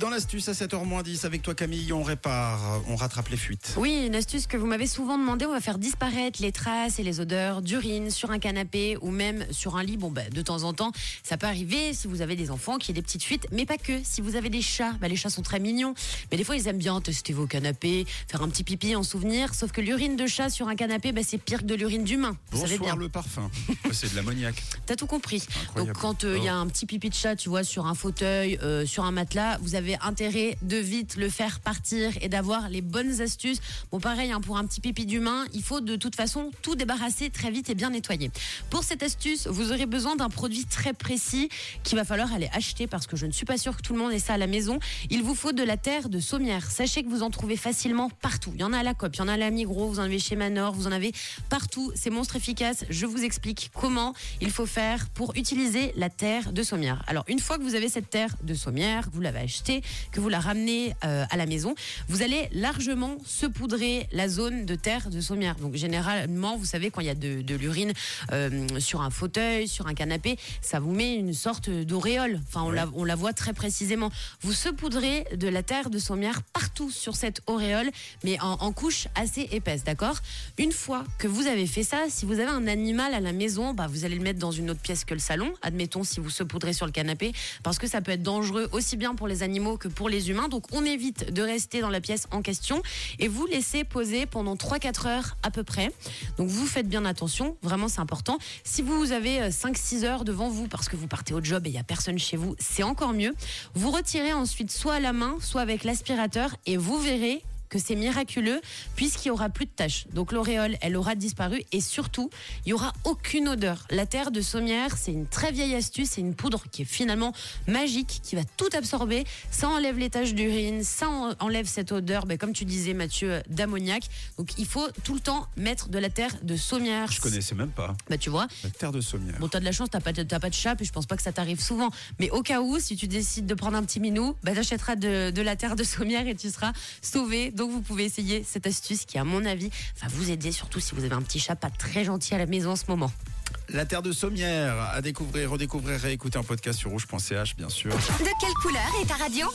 Dans l'astuce à 7h10 avec toi Camille, on répare, on rattrape les fuites. Oui, une astuce que vous m'avez souvent demandé, on va faire disparaître les traces et les odeurs d'urine sur un canapé ou même sur un lit. Bon, bah, de temps en temps, ça peut arriver si vous avez des enfants qui aient des petites fuites, mais pas que. Si vous avez des chats, bah, les chats sont très mignons, mais des fois ils aiment bien tester vos canapés, faire un petit pipi en souvenir. Sauf que l'urine de chat sur un canapé, bah, c'est pire que de l'urine d'humain. Vous savez Bonsoir bien. le parfum. C'est de l'ammoniac. T'as tout compris. Incroyable. Donc quand euh, il y a un petit pipi de chat, tu vois, sur un fauteuil, euh, sur un matelas, vous avez intérêt de vite le faire partir et d'avoir les bonnes astuces. Bon, pareil, hein, pour un petit pipi d'humain, il faut de toute façon tout débarrasser très vite et bien nettoyer. Pour cette astuce, vous aurez besoin d'un produit très précis qu'il va falloir aller acheter parce que je ne suis pas sûre que tout le monde ait ça à la maison. Il vous faut de la terre de sommière. Sachez que vous en trouvez facilement partout. Il y en a à la COP, il y en a à la Migros, vous en avez chez Manor, vous en avez partout. C'est monstre efficace. Je vous explique comment il faut faire pour utiliser la terre de sommière. Alors, une fois que vous avez cette terre de sommière, que vous l'avez achetée, que vous la ramenez euh, à la maison, vous allez largement saupoudrer la zone de terre de sommière. Donc, généralement, vous savez, quand il y a de, de l'urine euh, sur un fauteuil, sur un canapé, ça vous met une sorte d'auréole. Enfin, on, Ouais. la, on la voit très précisément. Vous saupoudrez de la terre de sommière partout sur cette auréole, mais en, en couche assez épaisse, d'accord? Une fois que vous avez fait ça, si vous avez un animal à la maison, bah, vous allez le mettre dans une autre pièce que le salon. Admettons si vous saupoudrez sur le canapé, parce que ça peut être dangereux aussi bien pour les animaux que pour les humains. Donc on évite de rester dans la pièce en question et vous laissez poser pendant 3-4 heures à peu près. Donc vous faites bien attention, vraiment c'est important. Si vous avez 5-6 heures devant vous parce que vous partez au job et il n'y a personne chez vous, c'est encore mieux. Vous retirez ensuite soit à la main, soit avec l'aspirateur et vous verrez que c'est miraculeux puisqu'il y aura plus de taches. Donc l'auréole, elle aura disparu et surtout, il y aura aucune odeur. La terre de sommière, c'est une très vieille astuce, c'est une poudre qui est finalement magique, qui va tout absorber. Ça enlève les taches d'urine, ça en- enlève cette odeur, ben, comme tu disais Mathieu, d'ammoniac. Donc il faut tout le temps mettre de la terre de sommière. Je connaissais même pas. Bah tu vois, La terre de sommière. Bon, t'as de la chance, t'as pas, de- pas de chat, et je pense pas que ça t'arrive souvent. Mais au cas où, si tu décides de prendre un petit minou, bah, t'achèteras de, de la terre de sommière et tu seras sauvé. Donc, vous pouvez essayer cette astuce qui, à mon avis, va vous aider, surtout si vous avez un petit chat pas très gentil à la maison en ce moment. La terre de sommière à découvrir, redécouvrir, réécouter en podcast sur rouge.ch bien sûr. De quelle couleur est ta radio?